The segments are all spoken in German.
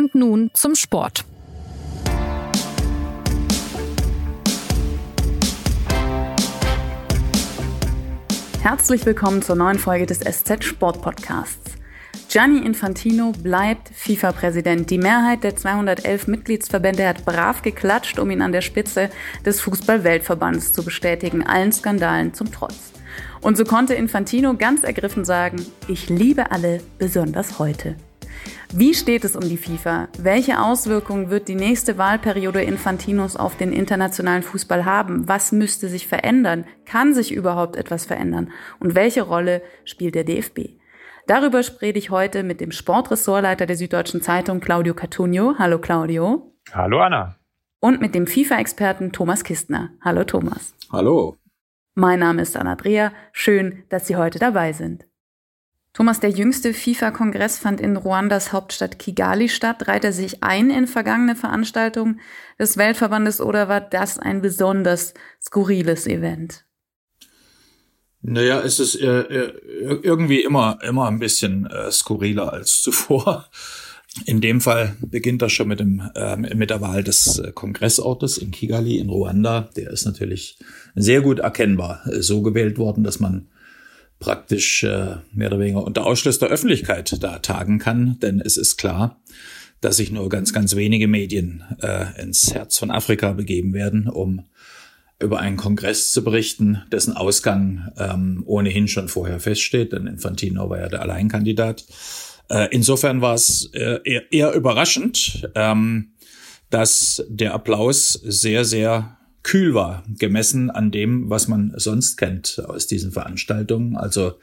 Und nun zum Sport. Herzlich willkommen zur neuen Folge des SZ Sport Podcasts. Gianni Infantino bleibt FIFA-Präsident. Die Mehrheit der 211 Mitgliedsverbände hat brav geklatscht, um ihn an der Spitze des Fußball-Weltverbands zu bestätigen, allen Skandalen zum Trotz. Und so konnte Infantino ganz ergriffen sagen, ich liebe alle, besonders heute. Wie steht es um die FIFA? Welche Auswirkungen wird die nächste Wahlperiode Infantinos auf den internationalen Fußball haben? Was müsste sich verändern? Kann sich überhaupt etwas verändern? Und welche Rolle spielt der DFB? Darüber spreche ich heute mit dem Sportressortleiter der Süddeutschen Zeitung, Claudio Cartunio. Hallo Claudio. Hallo Anna. Und mit dem FIFA-Experten Thomas Kistner. Hallo Thomas. Hallo. Mein Name ist Anna Dreher. Schön, dass Sie heute dabei sind. Thomas, der jüngste FIFA-Kongress fand in Ruandas Hauptstadt Kigali statt. Reiht er sich ein in vergangene Veranstaltungen des Weltverbandes oder war das ein besonders skurriles Event? Naja, es ist äh, äh irgendwie immer, immer ein bisschen äh, skurriler als zuvor. In dem Fall beginnt das schon mit, dem, äh, mit der Wahl des äh, Kongressortes in Kigali in Ruanda. Der ist natürlich sehr gut erkennbar äh, so gewählt worden, dass man praktisch äh, mehr oder weniger unter Ausschluss der Öffentlichkeit da tagen kann, denn es ist klar, dass sich nur ganz, ganz wenige Medien äh, ins Herz von Afrika begeben werden, um über einen Kongress zu berichten, dessen Ausgang ähm, ohnehin schon vorher feststeht, denn Infantino war ja der Alleinkandidat. Äh, insofern war es äh, eher, eher überraschend, ähm, dass der Applaus sehr, sehr kühl war, gemessen an dem, was man sonst kennt aus diesen Veranstaltungen. Also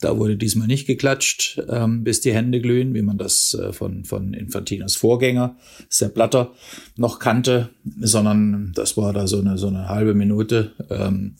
da wurde diesmal nicht geklatscht, ähm, bis die Hände glühen, wie man das äh, von, von Infantinos Vorgänger, Sepp Blatter, noch kannte, sondern das war da so eine, so eine halbe Minute. Ähm,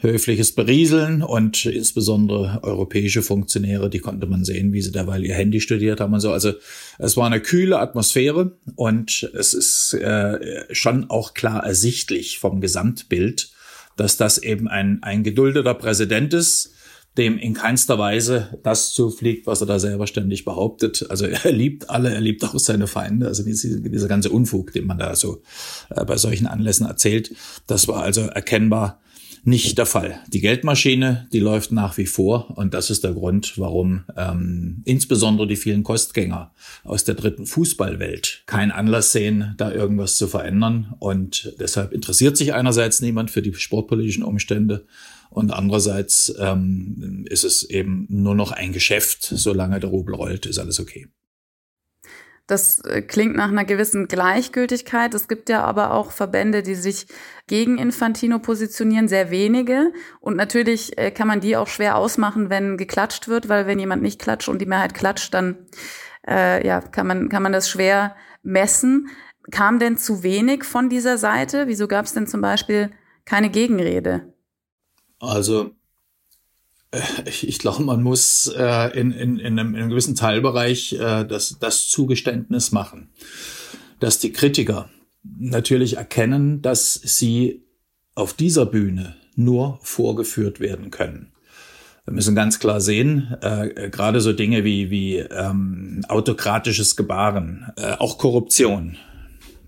höfliches Berieseln und insbesondere europäische Funktionäre, die konnte man sehen, wie sie derweil ihr Handy studiert haben und so. Also es war eine kühle Atmosphäre und es ist äh, schon auch klar ersichtlich vom Gesamtbild, dass das eben ein, ein geduldeter Präsident ist, dem in keinster Weise das zufliegt, was er da selber ständig behauptet. Also er liebt alle, er liebt auch seine Feinde. Also diese, dieser ganze Unfug, den man da so äh, bei solchen Anlässen erzählt, das war also erkennbar nicht der Fall. Die Geldmaschine, die läuft nach wie vor und das ist der Grund, warum ähm, insbesondere die vielen Kostgänger aus der dritten Fußballwelt keinen Anlass sehen, da irgendwas zu verändern und deshalb interessiert sich einerseits niemand für die sportpolitischen Umstände und andererseits ähm, ist es eben nur noch ein Geschäft, solange der Rubel rollt, ist alles okay. Das äh, klingt nach einer gewissen Gleichgültigkeit. Es gibt ja aber auch Verbände, die sich gegen Infantino positionieren, sehr wenige. Und natürlich äh, kann man die auch schwer ausmachen, wenn geklatscht wird, weil wenn jemand nicht klatscht und die Mehrheit klatscht, dann äh, ja, kann, man, kann man das schwer messen. Kam denn zu wenig von dieser Seite? Wieso gab es denn zum Beispiel keine Gegenrede? Also ich glaube, man muss äh, in, in, in, einem, in einem gewissen Teilbereich äh, das, das Zugeständnis machen, dass die Kritiker natürlich erkennen, dass sie auf dieser Bühne nur vorgeführt werden können. Wir müssen ganz klar sehen, äh, gerade so Dinge wie, wie ähm, autokratisches Gebaren, äh, auch Korruption,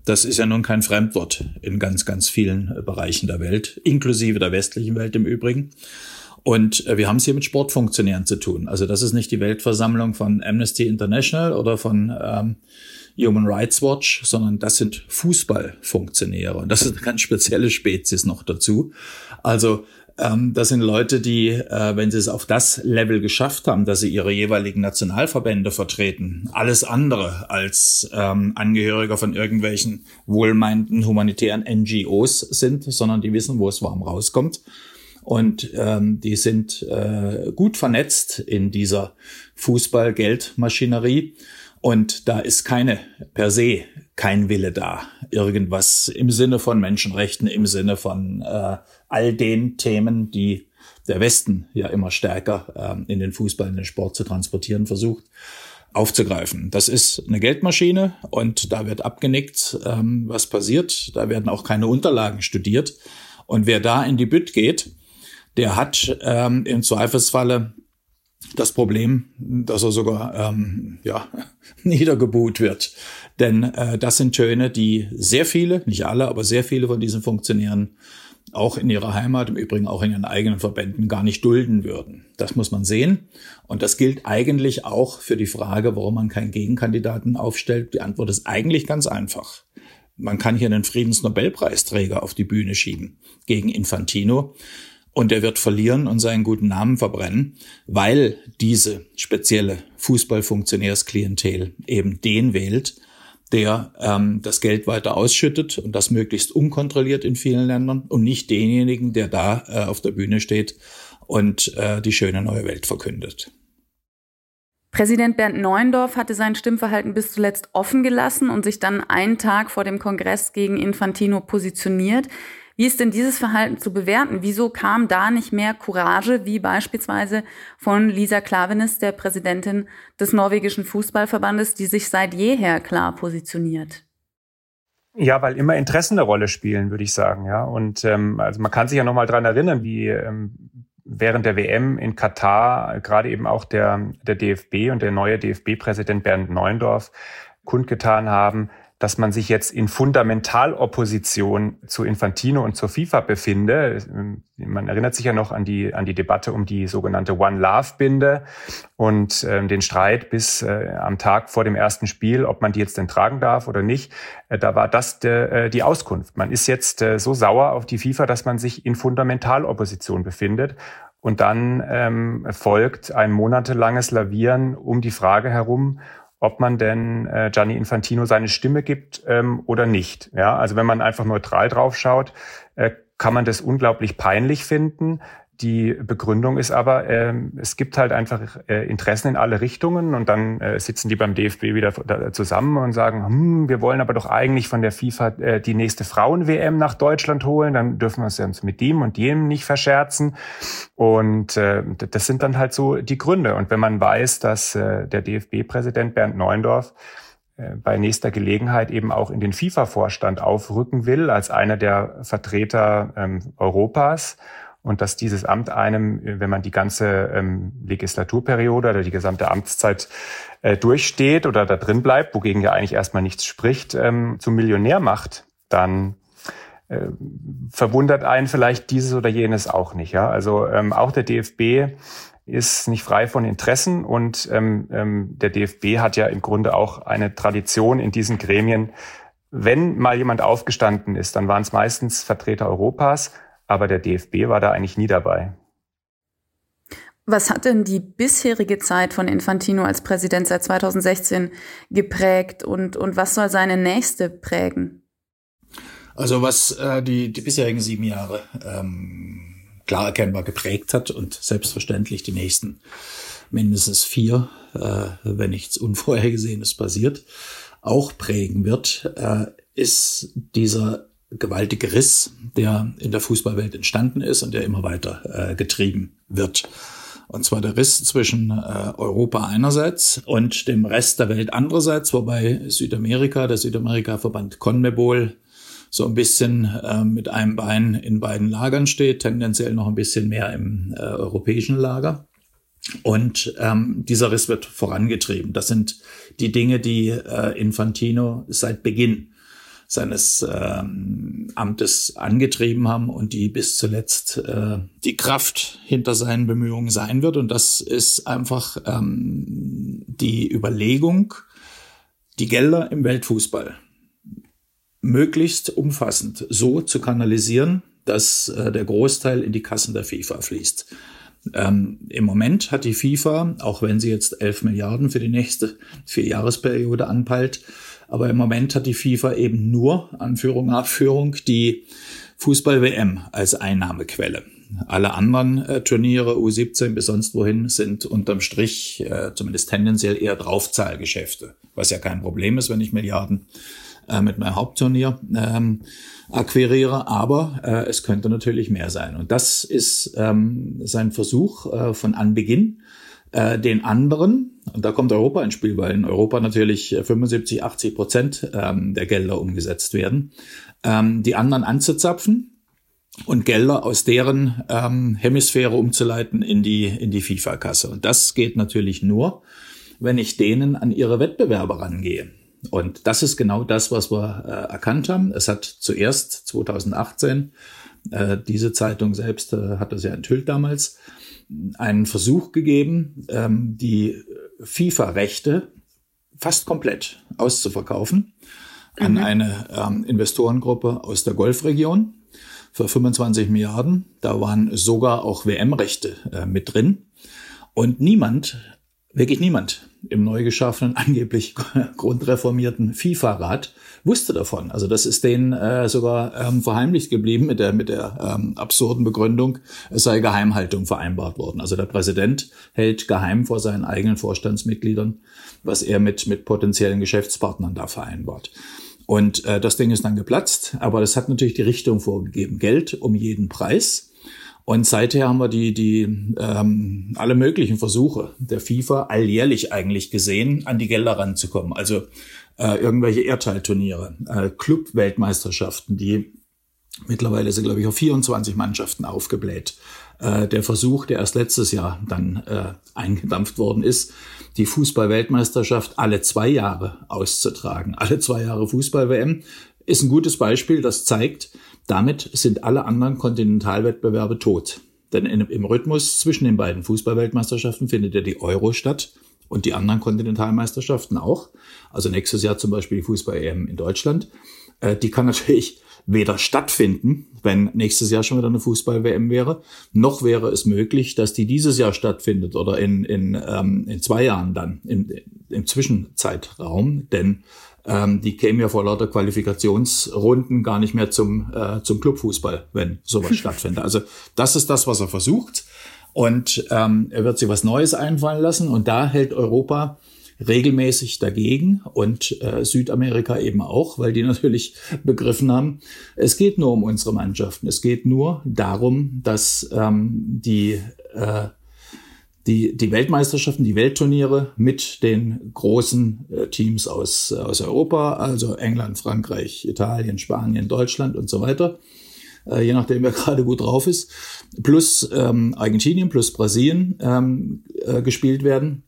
das ist ja nun kein Fremdwort in ganz, ganz vielen Bereichen der Welt, inklusive der westlichen Welt im Übrigen. Und äh, wir haben es hier mit Sportfunktionären zu tun. Also das ist nicht die Weltversammlung von Amnesty International oder von ähm, Human Rights Watch, sondern das sind Fußballfunktionäre. Und das ist eine ganz spezielle Spezies noch dazu. Also ähm, das sind Leute, die, äh, wenn sie es auf das Level geschafft haben, dass sie ihre jeweiligen Nationalverbände vertreten, alles andere als ähm, Angehöriger von irgendwelchen wohlmeinten humanitären NGOs sind, sondern die wissen, wo es warm rauskommt und ähm, die sind äh, gut vernetzt in dieser Fußball-Geldmaschinerie. Und da ist keine per se kein Wille da, irgendwas im Sinne von Menschenrechten, im Sinne von äh, all den Themen, die der Westen ja immer stärker äh, in den Fußball, in den Sport zu transportieren versucht, aufzugreifen. Das ist eine Geldmaschine und da wird abgenickt, ähm, was passiert. Da werden auch keine Unterlagen studiert. Und wer da in die Bütt geht, der hat ähm, im Zweifelsfalle das Problem, dass er sogar ähm, ja, niedergebuht wird. Denn äh, das sind Töne, die sehr viele, nicht alle, aber sehr viele von diesen Funktionären auch in ihrer Heimat, im Übrigen auch in ihren eigenen Verbänden, gar nicht dulden würden. Das muss man sehen. Und das gilt eigentlich auch für die Frage, warum man keinen Gegenkandidaten aufstellt. Die Antwort ist eigentlich ganz einfach. Man kann hier einen Friedensnobelpreisträger auf die Bühne schieben gegen Infantino. Und er wird verlieren und seinen guten Namen verbrennen, weil diese spezielle Fußballfunktionärsklientel eben den wählt, der ähm, das Geld weiter ausschüttet und das möglichst unkontrolliert in vielen Ländern und nicht denjenigen, der da äh, auf der Bühne steht und äh, die schöne neue Welt verkündet. Präsident Bernd Neuendorf hatte sein Stimmverhalten bis zuletzt offen gelassen und sich dann einen Tag vor dem Kongress gegen Infantino positioniert. Wie ist denn dieses Verhalten zu bewerten? Wieso kam da nicht mehr Courage, wie beispielsweise von Lisa Klavenes, der Präsidentin des norwegischen Fußballverbandes, die sich seit jeher klar positioniert? Ja, weil immer Interessen eine Rolle spielen, würde ich sagen. Ja, und ähm, also man kann sich ja noch mal dran erinnern, wie ähm, während der WM in Katar gerade eben auch der der DFB und der neue DFB-Präsident Bernd Neuendorf kundgetan haben, dass man sich jetzt in Fundamentalopposition zu Infantino und zur FIFA befinde. Man erinnert sich ja noch an die, an die Debatte um die sogenannte One Love Binde und äh, den Streit bis äh, am Tag vor dem ersten Spiel, ob man die jetzt denn tragen darf oder nicht. Äh, da war das de, äh, die Auskunft. Man ist jetzt äh, so sauer auf die FIFA, dass man sich in Fundamentalopposition befindet. Und dann ähm, folgt ein monatelanges Lavieren um die Frage herum, ob man denn äh, Gianni Infantino seine Stimme gibt ähm, oder nicht. Ja, also wenn man einfach neutral drauf schaut, äh, kann man das unglaublich peinlich finden. Die Begründung ist aber, äh, es gibt halt einfach äh, Interessen in alle Richtungen und dann äh, sitzen die beim DFB wieder zusammen und sagen, hm, wir wollen aber doch eigentlich von der FIFA äh, die nächste Frauen-WM nach Deutschland holen, dann dürfen wir uns mit dem und jenem nicht verscherzen. Und äh, das sind dann halt so die Gründe. Und wenn man weiß, dass äh, der DFB-Präsident Bernd Neuendorf äh, bei nächster Gelegenheit eben auch in den FIFA-Vorstand aufrücken will, als einer der Vertreter ähm, Europas und dass dieses Amt einem, wenn man die ganze ähm, Legislaturperiode oder die gesamte Amtszeit äh, durchsteht oder da drin bleibt, wogegen ja eigentlich erstmal nichts spricht, ähm, zum Millionär macht, dann äh, verwundert einen vielleicht dieses oder jenes auch nicht. Ja? Also ähm, auch der DFB ist nicht frei von Interessen und ähm, ähm, der DFB hat ja im Grunde auch eine Tradition in diesen Gremien. Wenn mal jemand aufgestanden ist, dann waren es meistens Vertreter Europas, aber der DFB war da eigentlich nie dabei. Was hat denn die bisherige Zeit von Infantino als Präsident seit 2016 geprägt und, und was soll seine nächste prägen? Also was äh, die, die bisherigen sieben Jahre ähm, klar erkennbar geprägt hat und selbstverständlich die nächsten mindestens vier, äh, wenn nichts Unvorhergesehenes passiert, auch prägen wird, äh, ist dieser gewaltige Riss, der in der Fußballwelt entstanden ist und der immer weiter äh, getrieben wird. Und zwar der Riss zwischen äh, Europa einerseits und dem Rest der Welt andererseits, wobei Südamerika, der Südamerika-Verband CONMEBOL, so ein bisschen äh, mit einem Bein in beiden Lagern steht, tendenziell noch ein bisschen mehr im äh, europäischen Lager. Und ähm, dieser Riss wird vorangetrieben. Das sind die Dinge, die äh, Infantino seit Beginn seines ähm, Amtes angetrieben haben und die bis zuletzt äh, die Kraft hinter seinen Bemühungen sein wird. Und das ist einfach ähm, die Überlegung, die Gelder im Weltfußball möglichst umfassend so zu kanalisieren, dass äh, der Großteil in die Kassen der FIFA fließt. Ähm, Im Moment hat die FIFA, auch wenn sie jetzt 11 Milliarden für die nächste Vierjahresperiode anpeilt, aber im Moment hat die FIFA eben nur, Anführung, Abführung, die Fußball-WM als Einnahmequelle. Alle anderen äh, Turniere, U17 bis sonst wohin, sind unterm Strich äh, zumindest tendenziell eher Draufzahlgeschäfte, was ja kein Problem ist, wenn ich Milliarden äh, mit meinem Hauptturnier ähm, akquiriere, aber äh, es könnte natürlich mehr sein. Und das ist ähm, sein Versuch äh, von Anbeginn, äh, den anderen, und da kommt Europa ins Spiel, weil in Europa natürlich 75, 80 Prozent ähm, der Gelder umgesetzt werden, ähm, die anderen anzuzapfen und Gelder aus deren ähm, Hemisphäre umzuleiten in die, in die FIFA-Kasse. Und das geht natürlich nur, wenn ich denen an ihre Wettbewerber rangehe. Und das ist genau das, was wir äh, erkannt haben. Es hat zuerst 2018, äh, diese Zeitung selbst äh, hat das ja enthüllt damals, einen Versuch gegeben, ähm, die FIFA-Rechte fast komplett auszuverkaufen mhm. an eine ähm, Investorengruppe aus der Golfregion für 25 Milliarden. Da waren sogar auch WM-Rechte äh, mit drin. Und niemand, wirklich niemand im neu geschaffenen, angeblich grundreformierten FIFA-Rat wusste davon. Also das ist denen äh, sogar ähm, verheimlicht geblieben mit der, mit der ähm, absurden Begründung, es sei Geheimhaltung vereinbart worden. Also der Präsident hält geheim vor seinen eigenen Vorstandsmitgliedern, was er mit, mit potenziellen Geschäftspartnern da vereinbart. Und äh, das Ding ist dann geplatzt, aber das hat natürlich die Richtung vorgegeben. Geld um jeden Preis. Und seither haben wir die, die ähm, alle möglichen Versuche der FIFA alljährlich eigentlich gesehen, an die Gelder ranzukommen. Also äh, irgendwelche Erdteilturniere, äh, Club-Weltmeisterschaften, die mittlerweile sind, glaube ich, auf 24 Mannschaften aufgebläht. Äh, der Versuch, der erst letztes Jahr dann äh, eingedampft worden ist, die Fußball-Weltmeisterschaft alle zwei Jahre auszutragen. Alle zwei Jahre Fußball-WM ist ein gutes Beispiel, das zeigt, damit sind alle anderen Kontinentalwettbewerbe tot. Denn in, im Rhythmus zwischen den beiden Fußballweltmeisterschaften findet ja die Euro statt und die anderen Kontinentalmeisterschaften auch. Also nächstes Jahr zum Beispiel die Fußball-EM in Deutschland. Äh, die kann natürlich weder stattfinden, wenn nächstes Jahr schon wieder eine Fußball-WM wäre, noch wäre es möglich, dass die dieses Jahr stattfindet oder in, in, ähm, in zwei Jahren dann im, im Zwischenzeitraum. Denn ähm, die kämen ja vor lauter Qualifikationsrunden gar nicht mehr zum, äh, zum Clubfußball, wenn sowas stattfindet. Also das ist das, was er versucht. Und ähm, er wird sich was Neues einfallen lassen. Und da hält Europa regelmäßig dagegen und äh, Südamerika eben auch, weil die natürlich begriffen haben, es geht nur um unsere Mannschaften. Es geht nur darum, dass ähm, die äh, die, die Weltmeisterschaften, die Weltturniere mit den großen äh, Teams aus, aus Europa, also England, Frankreich, Italien, Spanien, Deutschland und so weiter, äh, je nachdem wer gerade gut drauf ist, plus ähm, Argentinien, plus Brasilien ähm, äh, gespielt werden.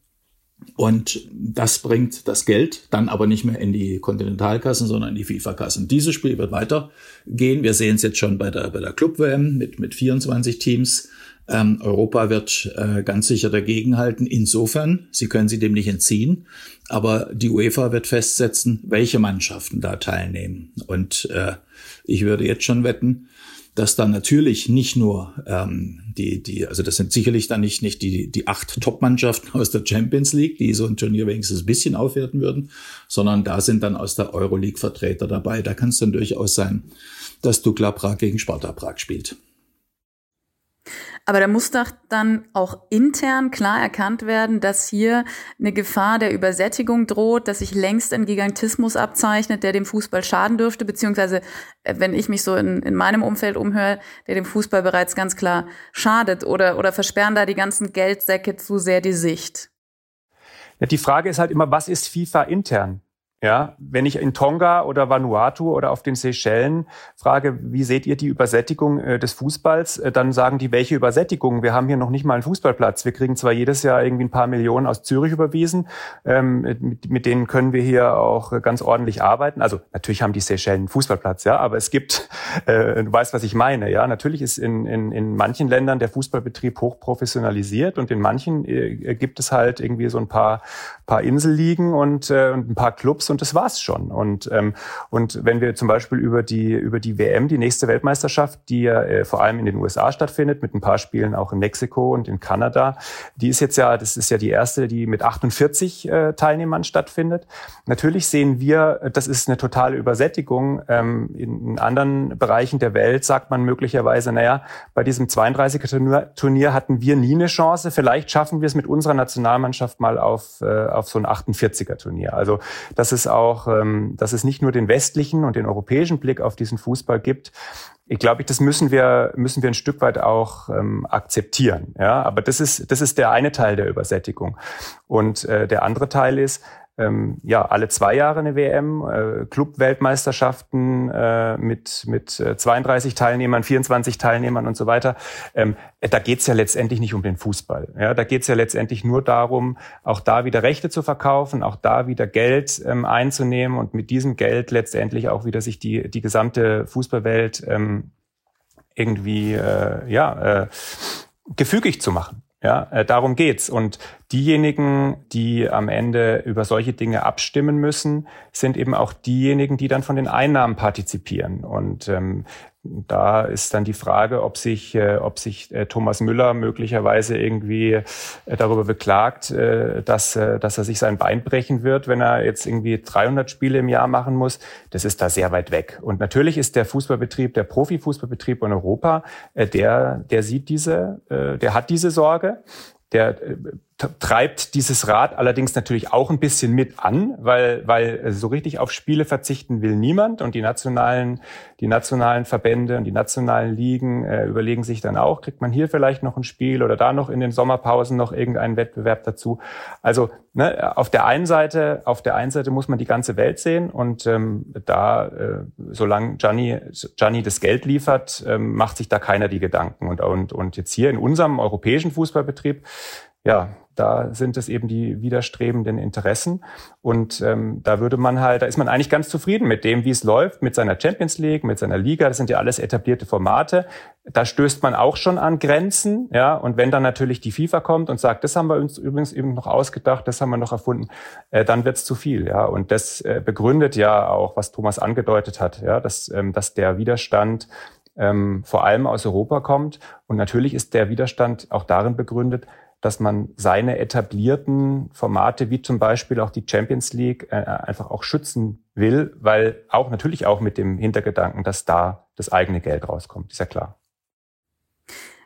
Und das bringt das Geld dann aber nicht mehr in die Kontinentalkassen, sondern in die FIFA-Kassen. Dieses Spiel wird weitergehen. Wir sehen es jetzt schon bei der, bei der Club-WM mit, mit 24 Teams. Ähm, Europa wird äh, ganz sicher dagegenhalten. Insofern, sie können sie dem nicht entziehen, aber die UEFA wird festsetzen, welche Mannschaften da teilnehmen. Und äh, ich würde jetzt schon wetten, dass dann natürlich nicht nur ähm, die, die, also das sind sicherlich dann nicht, nicht die, die acht Top-Mannschaften aus der Champions League, die so ein Turnier wenigstens ein bisschen aufwerten würden, sondern da sind dann aus der Euroleague Vertreter dabei. Da kann es dann durchaus sein, dass Dukla Prag gegen Sparta Prag spielt. Aber da muss doch dann auch intern klar erkannt werden, dass hier eine Gefahr der Übersättigung droht, dass sich längst ein Gigantismus abzeichnet, der dem Fußball schaden dürfte, beziehungsweise, äh, wenn ich mich so in, in meinem Umfeld umhöre, der dem Fußball bereits ganz klar schadet oder, oder versperren da die ganzen Geldsäcke zu sehr die Sicht? Die Frage ist halt immer, was ist FIFA intern? Ja, wenn ich in Tonga oder Vanuatu oder auf den Seychellen frage, wie seht ihr die Übersättigung äh, des Fußballs, äh, dann sagen die, welche Übersättigung? Wir haben hier noch nicht mal einen Fußballplatz. Wir kriegen zwar jedes Jahr irgendwie ein paar Millionen aus Zürich überwiesen, ähm, mit, mit, denen können wir hier auch ganz ordentlich arbeiten. Also natürlich haben die Seychellen einen Fußballplatz, ja, aber es gibt, äh, du weißt, was ich meine, ja. Natürlich ist in, in, in manchen Ländern der Fußballbetrieb hochprofessionalisiert und in manchen äh, gibt es halt irgendwie so ein paar, paar Inselligen und, äh, und ein paar Clubs und das war's schon. Und, ähm, und wenn wir zum Beispiel über die, über die WM, die nächste Weltmeisterschaft, die ja äh, vor allem in den USA stattfindet, mit ein paar Spielen auch in Mexiko und in Kanada, die ist jetzt ja, das ist ja die erste, die mit 48 äh, Teilnehmern stattfindet. Natürlich sehen wir, das ist eine totale Übersättigung. Ähm, in anderen Bereichen der Welt sagt man möglicherweise, naja, bei diesem 32er Turnier hatten wir nie eine Chance. Vielleicht schaffen wir es mit unserer Nationalmannschaft mal auf, äh, auf so ein 48er Turnier. Also das ist es auch, ähm, dass es nicht nur den westlichen und den europäischen Blick auf diesen Fußball gibt. Ich glaube, das müssen wir, müssen wir ein Stück weit auch ähm, akzeptieren. Ja, aber das ist, das ist der eine Teil der Übersättigung. Und äh, der andere Teil ist, ähm, ja alle zwei Jahre eine WM, äh, Club-Weltmeisterschaften äh, mit mit 32 Teilnehmern, 24 Teilnehmern und so weiter. Ähm, da geht's ja letztendlich nicht um den Fußball. Ja, da geht's ja letztendlich nur darum, auch da wieder Rechte zu verkaufen, auch da wieder Geld ähm, einzunehmen und mit diesem Geld letztendlich auch wieder sich die die gesamte Fußballwelt ähm, irgendwie äh, ja äh, gefügig zu machen. Ja, äh, darum geht's. Und diejenigen, die am Ende über solche Dinge abstimmen müssen, sind eben auch diejenigen, die dann von den Einnahmen partizipieren. Und ähm, da ist dann die Frage, ob sich, äh, ob sich äh, Thomas Müller möglicherweise irgendwie äh, darüber beklagt, dass, dass er sich sein Bein brechen wird, wenn er jetzt irgendwie 300 Spiele im Jahr machen muss. Das ist da sehr weit weg. Und natürlich ist der Fußballbetrieb, der Profifußballbetrieb in Europa, der, der sieht diese, der hat diese Sorge der treibt dieses Rad allerdings natürlich auch ein bisschen mit an, weil, weil so richtig auf Spiele verzichten will niemand und die nationalen, die nationalen Verbände und die nationalen Ligen äh, überlegen sich dann auch, kriegt man hier vielleicht noch ein Spiel oder da noch in den Sommerpausen noch irgendeinen Wettbewerb dazu. Also ne, auf der einen Seite, auf der einen Seite muss man die ganze Welt sehen und ähm, da, äh, solange Gianni, Gianni das Geld liefert, ähm, macht sich da keiner die Gedanken und und und jetzt hier in unserem europäischen Fußballbetrieb ja, da sind es eben die widerstrebenden Interessen. Und ähm, da würde man halt, da ist man eigentlich ganz zufrieden mit dem, wie es läuft, mit seiner Champions League, mit seiner Liga. Das sind ja alles etablierte Formate. Da stößt man auch schon an Grenzen, ja. Und wenn dann natürlich die FIFA kommt und sagt, das haben wir uns übrigens eben noch ausgedacht, das haben wir noch erfunden, äh, dann wird's zu viel, ja. Und das äh, begründet ja auch, was Thomas angedeutet hat, ja, dass, ähm, dass der Widerstand ähm, vor allem aus Europa kommt. Und natürlich ist der Widerstand auch darin begründet, dass man seine etablierten Formate wie zum Beispiel auch die Champions League äh, einfach auch schützen will, weil auch natürlich auch mit dem Hintergedanken, dass da das eigene Geld rauskommt, ist ja klar.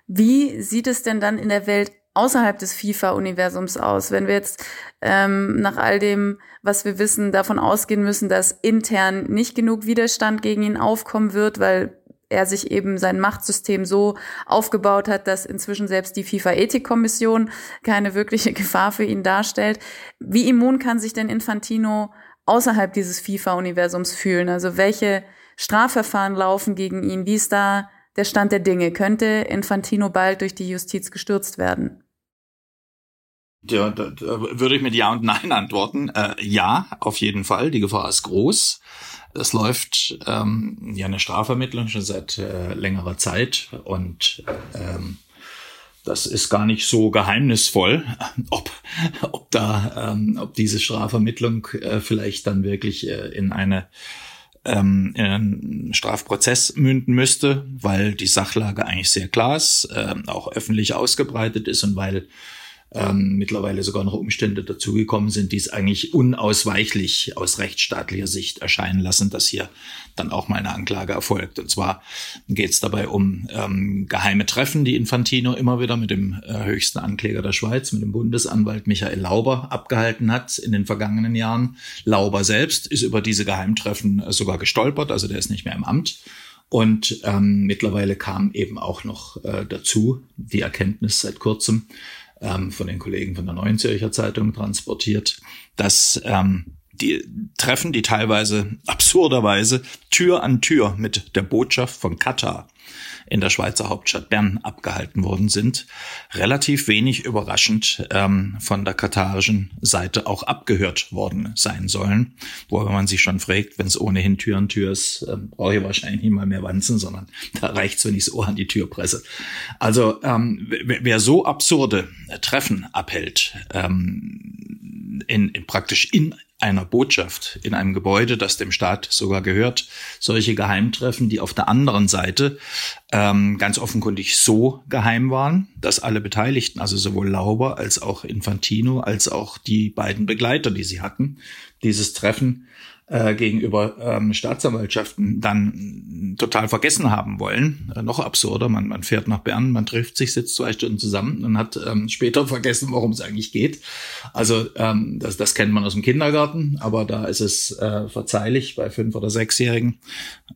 Wie sieht es denn dann in der Welt außerhalb des FIFA-Universums aus, wenn wir jetzt ähm, nach all dem, was wir wissen, davon ausgehen müssen, dass intern nicht genug Widerstand gegen ihn aufkommen wird, weil er sich eben sein Machtsystem so aufgebaut hat, dass inzwischen selbst die FIFA-Ethikkommission keine wirkliche Gefahr für ihn darstellt. Wie immun kann sich denn Infantino außerhalb dieses FIFA-Universums fühlen? Also welche Strafverfahren laufen gegen ihn? Wie ist da der Stand der Dinge? Könnte Infantino bald durch die Justiz gestürzt werden? Ja, da, da würde ich mit Ja und Nein antworten. Äh, ja, auf jeden Fall. Die Gefahr ist groß. Es läuft ähm, ja eine Strafvermittlung schon seit äh, längerer Zeit und ähm, das ist gar nicht so geheimnisvoll, ob, ob da, ähm, ob diese Strafvermittlung äh, vielleicht dann wirklich äh, in eine ähm, in einen Strafprozess münden müsste, weil die Sachlage eigentlich sehr klar ist, äh, auch öffentlich ausgebreitet ist und weil ähm, mittlerweile sogar noch Umstände dazugekommen sind, die es eigentlich unausweichlich aus rechtsstaatlicher Sicht erscheinen lassen, dass hier dann auch mal eine Anklage erfolgt. Und zwar geht es dabei um ähm, geheime Treffen, die Infantino immer wieder mit dem äh, höchsten Ankläger der Schweiz, mit dem Bundesanwalt Michael Lauber, abgehalten hat in den vergangenen Jahren. Lauber selbst ist über diese Geheimtreffen äh, sogar gestolpert, also der ist nicht mehr im Amt. Und ähm, mittlerweile kam eben auch noch äh, dazu die Erkenntnis seit kurzem, ähm, von den Kollegen von der Neuen Zürcher Zeitung transportiert, dass ähm, die Treffen, die teilweise absurderweise Tür an Tür mit der Botschaft von Katar in der Schweizer Hauptstadt Bern abgehalten worden sind, relativ wenig überraschend ähm, von der katarischen Seite auch abgehört worden sein sollen. Wobei man sich schon fragt, wenn es ohnehin Tür an Tür ist, äh, brauche ich wahrscheinlich nicht mal mehr Wanzen, sondern da reicht es, wenn ich so an die Tür presse. Also ähm, wer so absurde Treffen abhält, ähm, in, in praktisch in einer Botschaft in einem Gebäude, das dem Staat sogar gehört, solche Geheimtreffen, die auf der anderen Seite ähm, ganz offenkundig so geheim waren, dass alle Beteiligten, also sowohl Lauber als auch Infantino, als auch die beiden Begleiter, die sie hatten, dieses Treffen äh, gegenüber ähm, Staatsanwaltschaften dann total vergessen haben wollen. Äh, noch absurder, man, man fährt nach Bern, man trifft sich, sitzt zwei Stunden zusammen und hat ähm, später vergessen, worum es eigentlich geht. Also ähm, das, das kennt man aus dem Kindergarten, aber da ist es äh, verzeihlich bei fünf- oder sechsjährigen.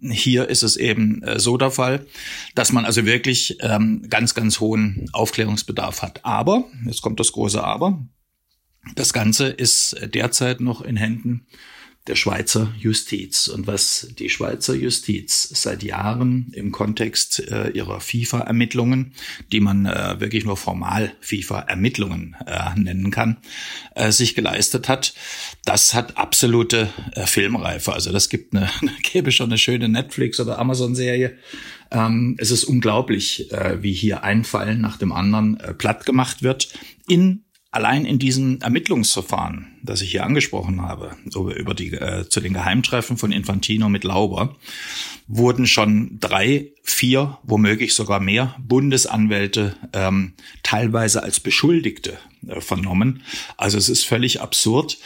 Hier ist es eben äh, so der Fall, dass man also wirklich ähm, ganz, ganz hohen Aufklärungsbedarf hat. Aber, jetzt kommt das große Aber, Das Ganze ist derzeit noch in Händen der Schweizer Justiz. Und was die Schweizer Justiz seit Jahren im Kontext äh, ihrer FIFA-Ermittlungen, die man äh, wirklich nur formal FIFA-Ermittlungen äh, nennen kann, äh, sich geleistet hat, das hat absolute äh, Filmreife. Also das gibt eine, gäbe schon eine schöne Netflix- oder Amazon-Serie. Ähm, es ist unglaublich, äh, wie hier ein Fall nach dem anderen platt gemacht wird in Allein in diesem Ermittlungsverfahren, das ich hier angesprochen habe, über die, äh, zu den Geheimtreffen von Infantino mit Lauber, wurden schon drei, vier, womöglich sogar mehr Bundesanwälte ähm, teilweise als Beschuldigte äh, vernommen. Also es ist völlig absurd.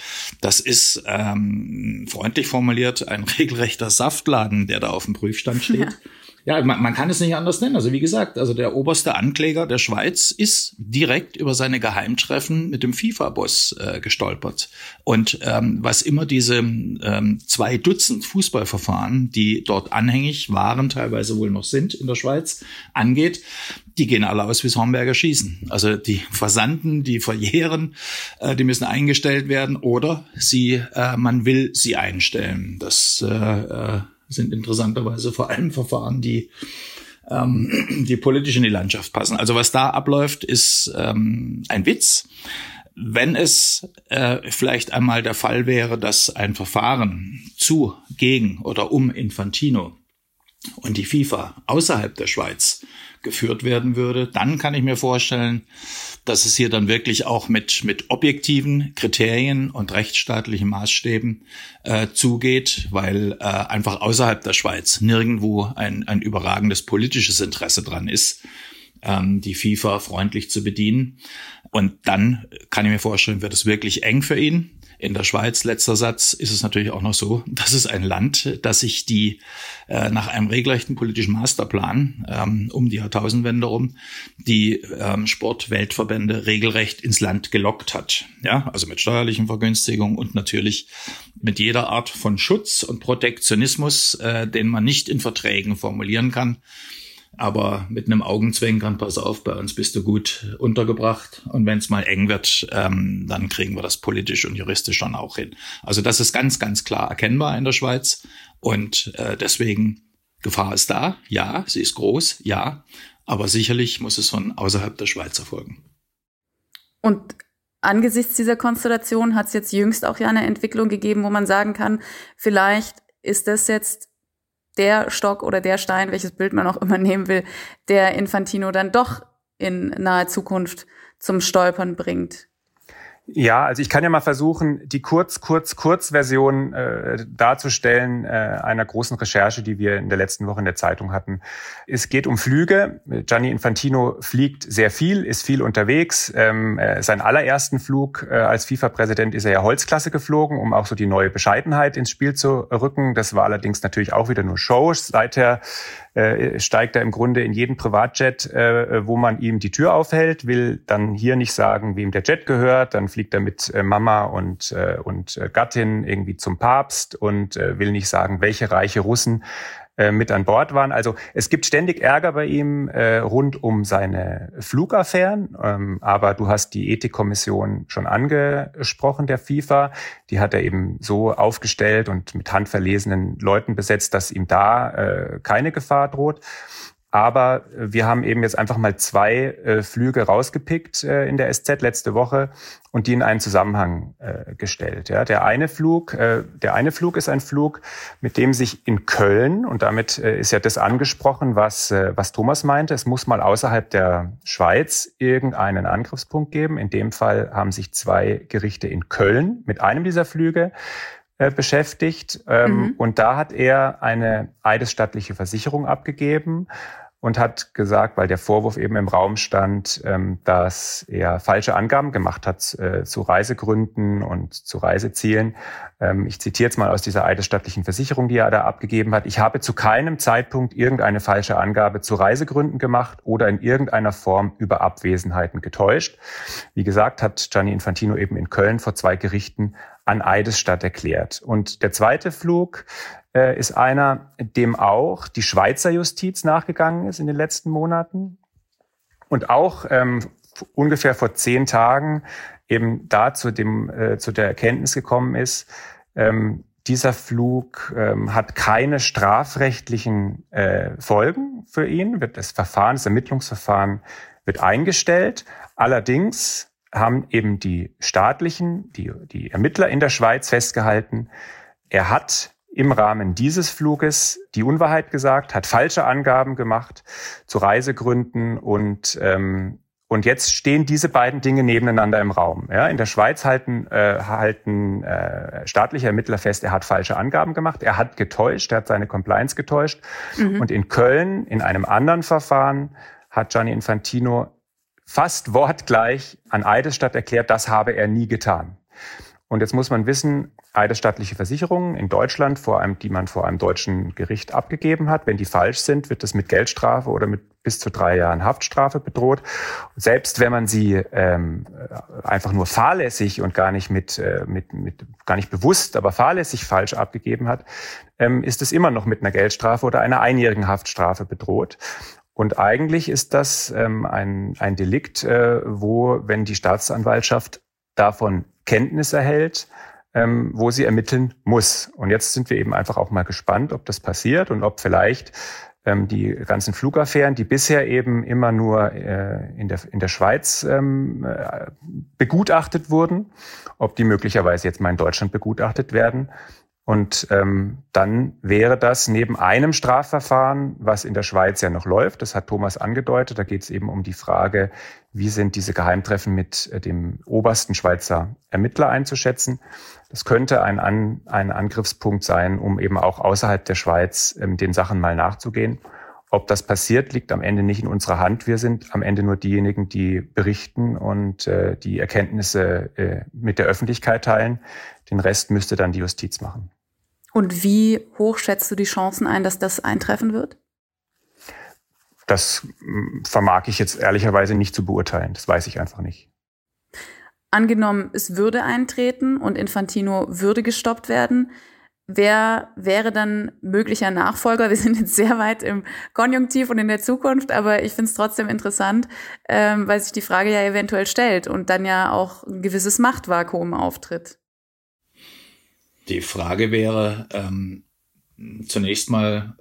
Das ist ähm, freundlich formuliert ein regelrechter Saftladen, der da auf dem Prüfstand steht. Ja. Ja, man, man kann es nicht anders nennen. Also wie gesagt, also der oberste Ankläger der Schweiz ist direkt über seine Geheimtreffen mit dem FIFA-Boss äh, gestolpert. Und ähm, was immer diese ähm, zwei Dutzend Fußballverfahren, die dort anhängig waren, teilweise wohl noch sind in der Schweiz, angeht, die gehen alle aus wie Hornberger Schießen. Also die Versanden, die verjähren, äh, die müssen eingestellt werden oder sie, äh, man will sie einstellen. Das äh, äh, sind interessanterweise vor allem Verfahren, die ähm, die politisch in die Landschaft passen. Also was da abläuft, ist ähm, ein Witz. Wenn es äh, vielleicht einmal der Fall wäre, dass ein Verfahren zu, gegen oder um Infantino und die FIFA außerhalb der Schweiz geführt werden würde, dann kann ich mir vorstellen, dass es hier dann wirklich auch mit, mit objektiven Kriterien und rechtsstaatlichen Maßstäben äh, zugeht, weil äh, einfach außerhalb der Schweiz nirgendwo ein, ein überragendes politisches Interesse dran ist, ähm, die FIFA freundlich zu bedienen. Und dann kann ich mir vorstellen, wird es wirklich eng für ihn. In der Schweiz, letzter Satz, ist es natürlich auch noch so, das ist ein Land, das sich die äh, nach einem regelrechten politischen Masterplan ähm, um die Jahrtausendwende rum die ähm, Sportweltverbände regelrecht ins Land gelockt hat. Ja, also mit steuerlichen Vergünstigungen und natürlich mit jeder Art von Schutz und Protektionismus, äh, den man nicht in Verträgen formulieren kann aber mit einem Augenzwinkern, pass auf, bei uns bist du gut untergebracht. Und wenn es mal eng wird, ähm, dann kriegen wir das politisch und juristisch schon auch hin. Also das ist ganz, ganz klar erkennbar in der Schweiz. Und äh, deswegen Gefahr ist da, ja, sie ist groß, ja, aber sicherlich muss es von außerhalb der Schweiz erfolgen. Und angesichts dieser Konstellation hat es jetzt jüngst auch ja eine Entwicklung gegeben, wo man sagen kann, vielleicht ist das jetzt der Stock oder der Stein, welches Bild man auch immer nehmen will, der Infantino dann doch in naher Zukunft zum Stolpern bringt. Ja, also ich kann ja mal versuchen, die kurz, kurz, kurz Version äh, darzustellen äh, einer großen Recherche, die wir in der letzten Woche in der Zeitung hatten. Es geht um Flüge. Gianni Infantino fliegt sehr viel, ist viel unterwegs. Ähm, äh, sein allerersten Flug äh, als FIFA-Präsident ist er ja Holzklasse geflogen, um auch so die neue Bescheidenheit ins Spiel zu rücken. Das war allerdings natürlich auch wieder nur Show. Seither äh, steigt er im Grunde in jeden Privatjet, äh, wo man ihm die Tür aufhält, will dann hier nicht sagen, wem der Jet gehört, dann fliegt er mit äh, Mama und, äh, und äh, Gattin irgendwie zum Papst und will nicht sagen, welche reiche Russen mit an Bord waren. Also es gibt ständig Ärger bei ihm äh, rund um seine Flugaffären. Ähm, aber du hast die Ethikkommission schon angesprochen, der FIFA. Die hat er eben so aufgestellt und mit handverlesenen Leuten besetzt, dass ihm da äh, keine Gefahr droht. Aber wir haben eben jetzt einfach mal zwei äh, Flüge rausgepickt äh, in der SZ letzte Woche und die in einen Zusammenhang äh, gestellt. Ja, der eine Flug, äh, der eine Flug ist ein Flug, mit dem sich in Köln und damit äh, ist ja das angesprochen, was äh, was Thomas meinte. Es muss mal außerhalb der Schweiz irgendeinen Angriffspunkt geben. In dem Fall haben sich zwei Gerichte in Köln mit einem dieser Flüge äh, beschäftigt. Ähm, mhm. Und da hat er eine eidesstattliche Versicherung abgegeben und hat gesagt, weil der Vorwurf eben im Raum stand, ähm, dass er falsche Angaben gemacht hat äh, zu Reisegründen und zu Reisezielen. Ähm, ich zitiere jetzt mal aus dieser eidesstattlichen Versicherung, die er da abgegeben hat. Ich habe zu keinem Zeitpunkt irgendeine falsche Angabe zu Reisegründen gemacht oder in irgendeiner Form über Abwesenheiten getäuscht. Wie gesagt, hat Gianni Infantino eben in Köln vor zwei Gerichten an Eidesstadt erklärt. Und der zweite Flug äh, ist einer, dem auch die Schweizer Justiz nachgegangen ist in den letzten Monaten. Und auch ähm, ungefähr vor zehn Tagen eben da zu, dem, äh, zu der Erkenntnis gekommen ist, ähm, dieser Flug ähm, hat keine strafrechtlichen äh, Folgen für ihn. Wird das Verfahren, das Ermittlungsverfahren wird eingestellt. Allerdings haben eben die staatlichen, die, die Ermittler in der Schweiz festgehalten, er hat im Rahmen dieses Fluges die Unwahrheit gesagt, hat falsche Angaben gemacht zu Reisegründen und ähm, und jetzt stehen diese beiden Dinge nebeneinander im Raum. Ja, in der Schweiz halten, äh, halten äh, staatliche Ermittler fest, er hat falsche Angaben gemacht, er hat getäuscht, er hat seine Compliance getäuscht. Mhm. Und in Köln, in einem anderen Verfahren, hat Gianni Infantino fast wortgleich an Eidesstadt erklärt, das habe er nie getan. Und jetzt muss man wissen, eidesstattliche Versicherungen in Deutschland, vor allem, die man vor einem deutschen Gericht abgegeben hat, wenn die falsch sind, wird das mit Geldstrafe oder mit bis zu drei Jahren Haftstrafe bedroht. Selbst wenn man sie ähm, einfach nur fahrlässig und gar nicht mit, äh, mit, mit gar nicht bewusst, aber fahrlässig falsch abgegeben hat, ähm, ist es immer noch mit einer Geldstrafe oder einer einjährigen Haftstrafe bedroht. Und eigentlich ist das ähm, ein, ein Delikt, äh, wo, wenn die Staatsanwaltschaft davon Kenntnis erhält, ähm, wo sie ermitteln muss. Und jetzt sind wir eben einfach auch mal gespannt, ob das passiert und ob vielleicht ähm, die ganzen Flugaffären, die bisher eben immer nur äh, in, der, in der Schweiz ähm, äh, begutachtet wurden, ob die möglicherweise jetzt mal in Deutschland begutachtet werden und ähm, dann wäre das neben einem Strafverfahren, was in der Schweiz ja noch läuft, das hat Thomas angedeutet, da geht es eben um die Frage, wie sind diese Geheimtreffen mit äh, dem obersten Schweizer Ermittler einzuschätzen. Das könnte ein, An ein Angriffspunkt sein, um eben auch außerhalb der Schweiz ähm, den Sachen mal nachzugehen. Ob das passiert, liegt am Ende nicht in unserer Hand. Wir sind am Ende nur diejenigen, die berichten und äh, die Erkenntnisse äh, mit der Öffentlichkeit teilen. Den Rest müsste dann die Justiz machen. Und wie hoch schätzt du die Chancen ein, dass das eintreffen wird? Das hm, vermag ich jetzt ehrlicherweise nicht zu beurteilen. Das weiß ich einfach nicht. Angenommen, es würde eintreten und Infantino würde gestoppt werden. Wer wäre dann möglicher Nachfolger? Wir sind jetzt sehr weit im Konjunktiv und in der Zukunft, aber ich finde es trotzdem interessant, ähm, weil sich die Frage ja eventuell stellt und dann ja auch ein gewisses Machtvakuum auftritt. Die Frage wäre ähm, zunächst mal,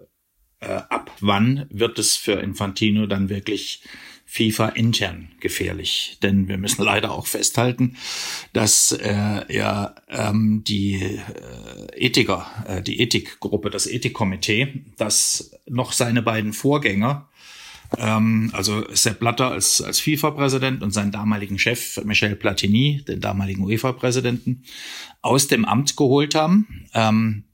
äh, ab wann wird es für Infantino dann wirklich FIFA intern gefährlich. Denn wir müssen leider auch festhalten, dass äh, ja ähm, die äh, Ethiker, äh, die Ethikgruppe, das Ethikkomitee, das noch seine beiden Vorgänger, ähm, also Sepp Blatter als, als FIFA-Präsident und seinen damaligen Chef Michel Platini, den damaligen UEFA-Präsidenten, aus dem Amt geholt haben. Ähm,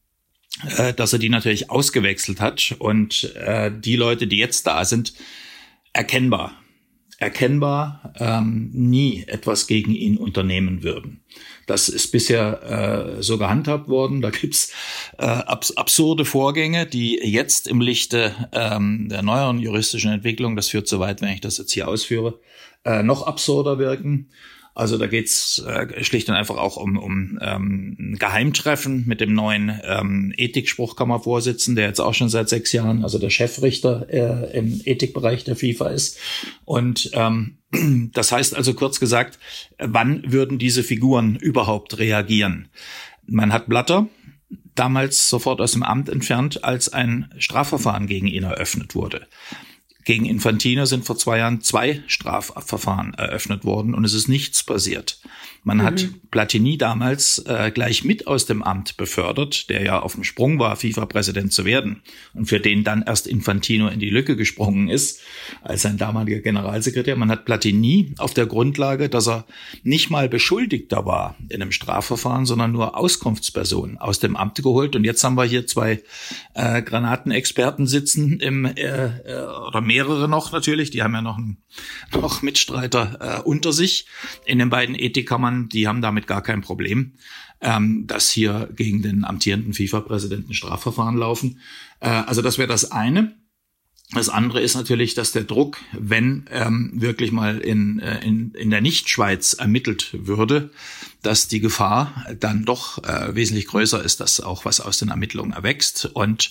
äh, dass er die natürlich ausgewechselt hat und äh, die Leute, die jetzt da sind, erkennbar erkennbar ähm, nie etwas gegen ihn unternehmen würden. Das ist bisher äh, so gehandhabt worden. Da gibt's äh, abs absurde Vorgänge, die jetzt im Lichte ähm, der neueren juristischen Entwicklung, das führt zu weit, wenn ich das jetzt hier ausführe, äh, noch absurder wirken. Also da geht's äh, schlicht und einfach auch um, um ähm, ein Geheimtreffen mit dem neuen ähm, Ethikspruchkammervorsitzenden, der jetzt auch schon seit sechs Jahren, also der Chefrichter äh, im Ethikbereich der FIFA ist. Und ähm, das heißt also kurz gesagt, wann würden diese Figuren überhaupt reagieren? Man hat Blatter, damals sofort aus dem Amt entfernt, als ein Strafverfahren gegen ihn eröffnet wurde. Gegen Infantino sind vor zwei Jahren zwei Strafverfahren eröffnet worden und es ist nichts passiert. Man mhm. hat Platini damals äh, gleich mit aus dem Amt befördert, der ja auf dem Sprung war, FIFA-Präsident zu werden und für den dann erst Infantino in die Lücke gesprungen ist, als sein damaliger Generalsekretär. Man hat Platini auf der Grundlage, dass er nicht mal Beschuldigter war in einem Strafverfahren, sondern nur Auskunftsperson aus dem Amt geholt. Und jetzt haben wir hier zwei äh, Granatenexperten sitzen im äh, äh, oder mehrere noch natürlich, die haben ja noch, einen, noch Mitstreiter äh, unter sich in den beiden Ethikkammern, die haben damit gar kein Problem, ähm, dass hier gegen den amtierenden FIFA-Präsidenten Strafverfahren laufen. Äh, also das wäre das eine. Das andere ist natürlich, dass der Druck, wenn ähm, wirklich mal in, äh, in, in der Nichtschweiz ermittelt würde, dass die Gefahr dann doch äh, wesentlich größer ist, dass auch was aus den Ermittlungen erwächst und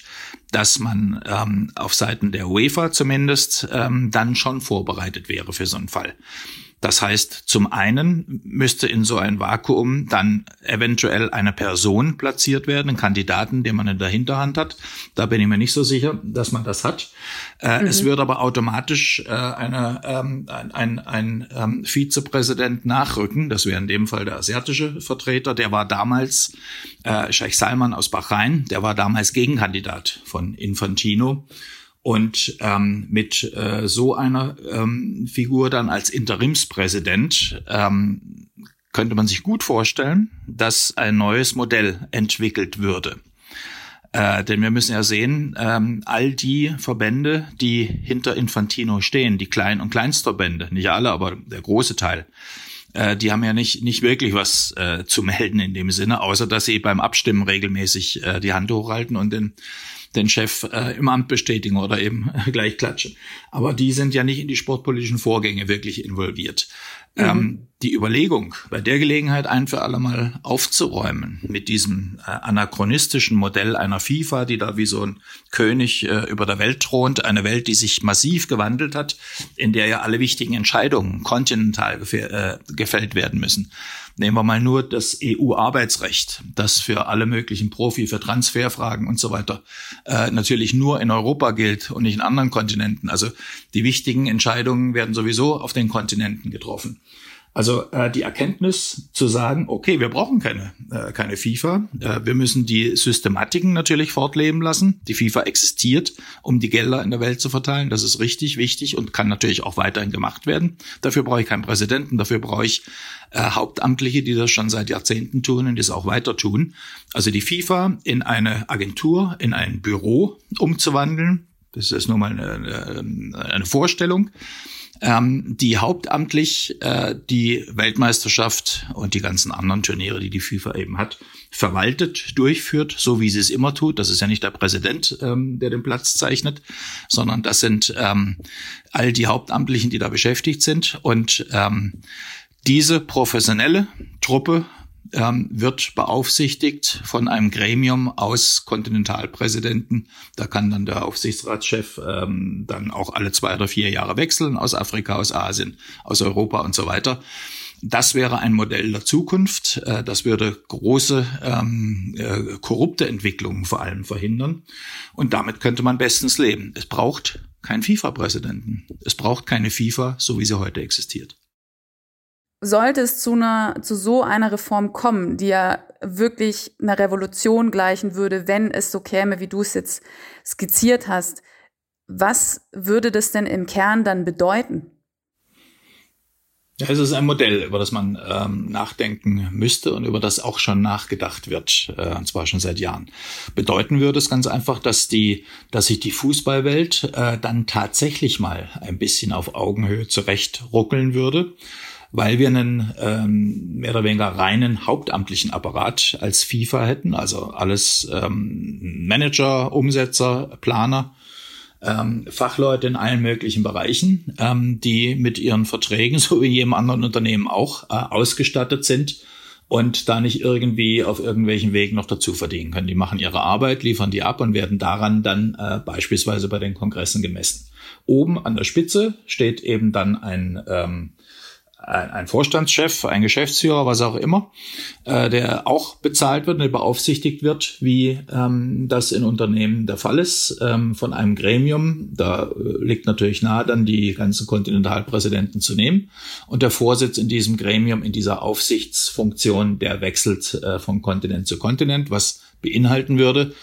dass man ähm, auf Seiten der UEFA zumindest ähm, dann schon vorbereitet wäre für so einen Fall. Das heißt, zum einen müsste in so ein Vakuum dann eventuell eine Person platziert werden, einen Kandidaten, den man in der Hinterhand hat. Da bin ich mir nicht so sicher, dass man das hat. Äh, mhm. Es wird aber automatisch äh, eine, ähm, ein, ein, ein ähm, Vizepräsident nachrücken. Das wäre in dem Fall der asiatische Vertreter. Der war damals äh, Sheikh Salman aus Bahrain. Der war damals Gegenkandidat von Infantino. Und ähm, mit äh, so einer ähm, Figur dann als Interimspräsident ähm, könnte man sich gut vorstellen, dass ein neues Modell entwickelt würde. Äh, denn wir müssen ja sehen, ähm, all die Verbände, die hinter Infantino stehen, die Klein- und Kleinstverbände, nicht alle, aber der große Teil, äh, die haben ja nicht, nicht wirklich was äh, zu melden in dem Sinne, außer dass sie beim Abstimmen regelmäßig äh, die Hand hochhalten und den den Chef äh, im Amt bestätigen oder eben gleich klatschen. Aber die sind ja nicht in die sportpolitischen Vorgänge wirklich involviert. Mhm. Ähm, die Überlegung, bei der Gelegenheit ein für alle Mal aufzuräumen mit diesem äh, anachronistischen Modell einer FIFA, die da wie so ein König äh, über der Welt thront, eine Welt, die sich massiv gewandelt hat, in der ja alle wichtigen Entscheidungen kontinental äh, gefällt werden müssen. Nehmen wir mal nur das EU-Arbeitsrecht, das für alle möglichen Profi, für Transferfragen und so weiter äh, natürlich nur in Europa gilt und nicht in anderen Kontinenten. Also die wichtigen Entscheidungen werden sowieso auf den Kontinenten getroffen. Also äh, die Erkenntnis zu sagen, okay, wir brauchen keine, äh, keine FIFA, äh, wir müssen die Systematiken natürlich fortleben lassen. Die FIFA existiert, um die Gelder in der Welt zu verteilen. Das ist richtig wichtig und kann natürlich auch weiterhin gemacht werden. Dafür brauche ich keinen Präsidenten, dafür brauche ich äh, Hauptamtliche, die das schon seit Jahrzehnten tun und das auch weiter tun. Also die FIFA in eine Agentur, in ein Büro umzuwandeln, das ist nur mal eine, eine Vorstellung ähm, die hauptamtlich äh, die Weltmeisterschaft und die ganzen anderen Turniere, die die FIFA eben hat, verwaltet, durchführt, so wie sie es immer tut. Das ist ja nicht der Präsident, ähm, der den Platz zeichnet, sondern das sind ähm, all die Hauptamtlichen, die da beschäftigt sind. Und ähm, diese professionelle Truppe ähm, wird beaufsichtigt von einem Gremium aus Kontinentalpräsidenten. Da kann dann der Aufsichtsratschef ähm, dann auch alle zwei oder vier Jahre wechseln, aus Afrika, aus Asien, aus Europa und so weiter. Das wäre ein Modell der Zukunft. Äh, das würde große ähm, äh, korrupte Entwicklungen vor allem verhindern. Und damit könnte man bestens leben. Es braucht keinen FIFA-Präsidenten. Es braucht keine FIFA, so wie sie heute existiert sollte es zu einer, zu so einer Reform kommen, die ja wirklich einer Revolution gleichen würde, wenn es so käme, wie du es jetzt skizziert hast, was würde das denn im Kern dann bedeuten? Ja, es ist ein Modell, über das man ähm, nachdenken müsste und über das auch schon nachgedacht wird, äh, und zwar schon seit Jahren. Bedeuten würde es ganz einfach, dass die, dass sich die Fußballwelt äh, dann tatsächlich mal ein bisschen auf Augenhöhe zurecht ruckeln würde weil wir einen ähm, mehr oder weniger reinen hauptamtlichen Apparat als FIFA hätten, also alles ähm, Manager, Umsetzer, Planer, ähm, Fachleute in allen möglichen Bereichen, ähm, die mit ihren Verträgen, so wie jedem anderen Unternehmen auch, äh, ausgestattet sind und da nicht irgendwie auf irgendwelchen Wegen noch dazu verdienen können. Die machen ihre Arbeit, liefern die ab und werden daran dann äh, beispielsweise bei den Kongressen gemessen. Oben an der Spitze steht eben dann ein ähm, ein Vorstandschef, ein Geschäftsführer, was auch immer, äh, der auch bezahlt wird, der beaufsichtigt wird, wie ähm, das in Unternehmen der Fall ist, ähm, von einem Gremium. Da äh, liegt natürlich nahe, dann die ganzen Kontinentalpräsidenten zu nehmen. Und der Vorsitz in diesem Gremium, in dieser Aufsichtsfunktion, der wechselt äh, von Kontinent zu Kontinent, was beinhalten würde,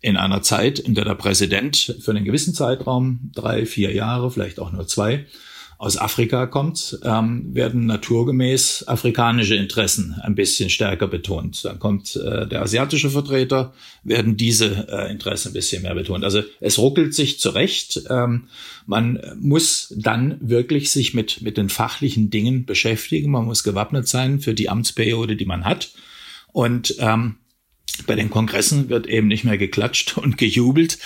in einer Zeit, in der der Präsident für einen gewissen Zeitraum, drei, vier Jahre, vielleicht auch nur zwei, aus Afrika kommt, ähm, werden naturgemäß afrikanische Interessen ein bisschen stärker betont. Dann kommt äh, der asiatische Vertreter, werden diese äh, Interessen ein bisschen mehr betont. Also es ruckelt sich zurecht. Ähm, man muss dann wirklich sich mit, mit den fachlichen Dingen beschäftigen. Man muss gewappnet sein für die Amtsperiode, die man hat. Und ähm, bei den Kongressen wird eben nicht mehr geklatscht und gejubelt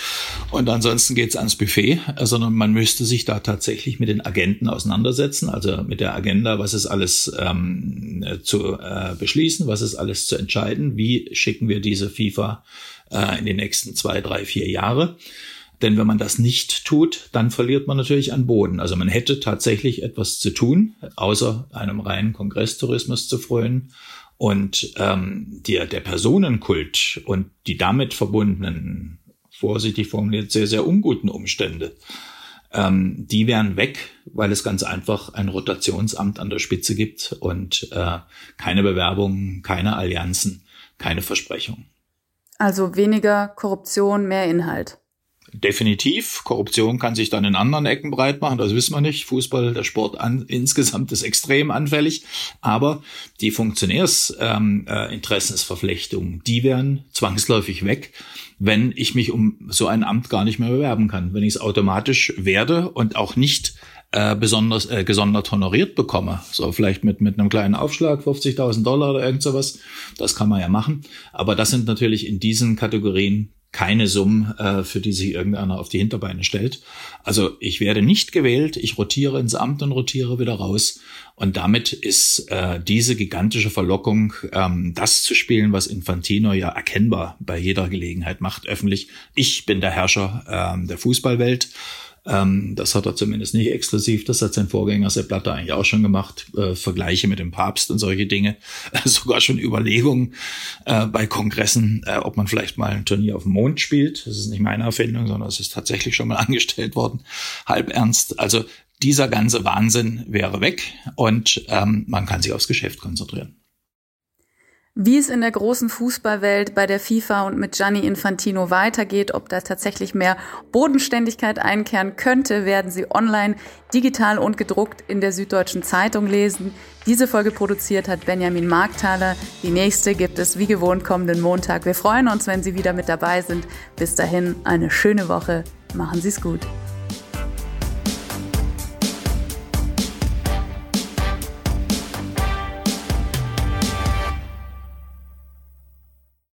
und ansonsten geht's ans Buffet, sondern man müsste sich da tatsächlich mit den Agenten auseinandersetzen, also mit der Agenda, was ist alles ähm, zu äh, beschließen, was ist alles zu entscheiden, wie schicken wir diese FIFA äh, in die nächsten zwei, drei, vier Jahre. Denn wenn man das nicht tut, dann verliert man natürlich an Boden. Also man hätte tatsächlich etwas zu tun, außer einem reinen Kongresstourismus zu freuen. Und ähm, der, der Personenkult und die damit verbundenen, vorsichtig formuliert, sehr, sehr unguten Umstände, ähm, die wären weg, weil es ganz einfach ein Rotationsamt an der Spitze gibt und äh, keine Bewerbungen, keine Allianzen, keine Versprechungen. Also weniger Korruption, mehr Inhalt. Definitiv. Korruption kann sich dann in anderen Ecken breit machen, das wissen wir nicht. Fußball, der Sport an, insgesamt ist extrem anfällig. Aber die Funktionärsinteressensverflechtungen, äh, die wären zwangsläufig weg, wenn ich mich um so ein Amt gar nicht mehr bewerben kann. Wenn ich es automatisch werde und auch nicht äh, besonders äh, gesondert honoriert bekomme, so vielleicht mit mit einem kleinen Aufschlag 50.000 Dollar oder irgend sowas, das kann man ja machen. Aber das sind natürlich in diesen Kategorien keine Summen, äh, für die sich irgendeiner auf die Hinterbeine stellt. Also ich werde nicht gewählt, ich rotiere ins Amt und rotiere wieder raus. Und damit ist äh, diese gigantische Verlockung, ähm, das zu spielen, was Infantino ja erkennbar bei jeder Gelegenheit macht, öffentlich. Ich bin der Herrscher ähm, der Fußballwelt ähm, das hat er zumindest nicht exklusiv. Das hat sein Vorgänger Sepp Blatter eigentlich auch schon gemacht. Äh, Vergleiche mit dem Papst und solche Dinge. sogar schon Überlegungen äh, bei Kongressen, äh, ob man vielleicht mal ein Turnier auf dem Mond spielt. Das ist nicht meine Erfindung, sondern es ist tatsächlich schon mal angestellt worden. Halb ernst. Also dieser ganze Wahnsinn wäre weg und ähm, man kann sich aufs Geschäft konzentrieren. Wie es in der großen Fußballwelt bei der FIFA und mit Gianni Infantino weitergeht, ob da tatsächlich mehr Bodenständigkeit einkehren könnte, werden Sie online, digital und gedruckt in der Süddeutschen Zeitung lesen. Diese Folge produziert hat Benjamin Markthaler. Die nächste gibt es wie gewohnt kommenden Montag. Wir freuen uns, wenn Sie wieder mit dabei sind. Bis dahin eine schöne Woche. Machen Sie es gut.